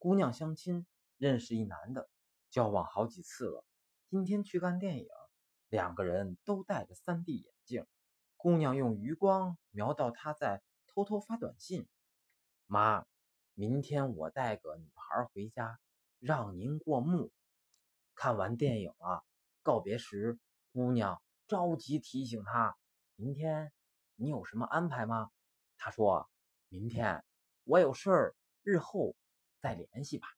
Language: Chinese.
姑娘相亲认识一男的，交往好几次了。今天去看电影，两个人都戴着 3D 眼镜。姑娘用余光瞄到他在偷偷发短信：“妈，明天我带个女孩回家，让您过目。”看完电影啊，告别时，姑娘着急提醒他：“明天你有什么安排吗？”他说：“明天我有事儿，日后再联系吧。”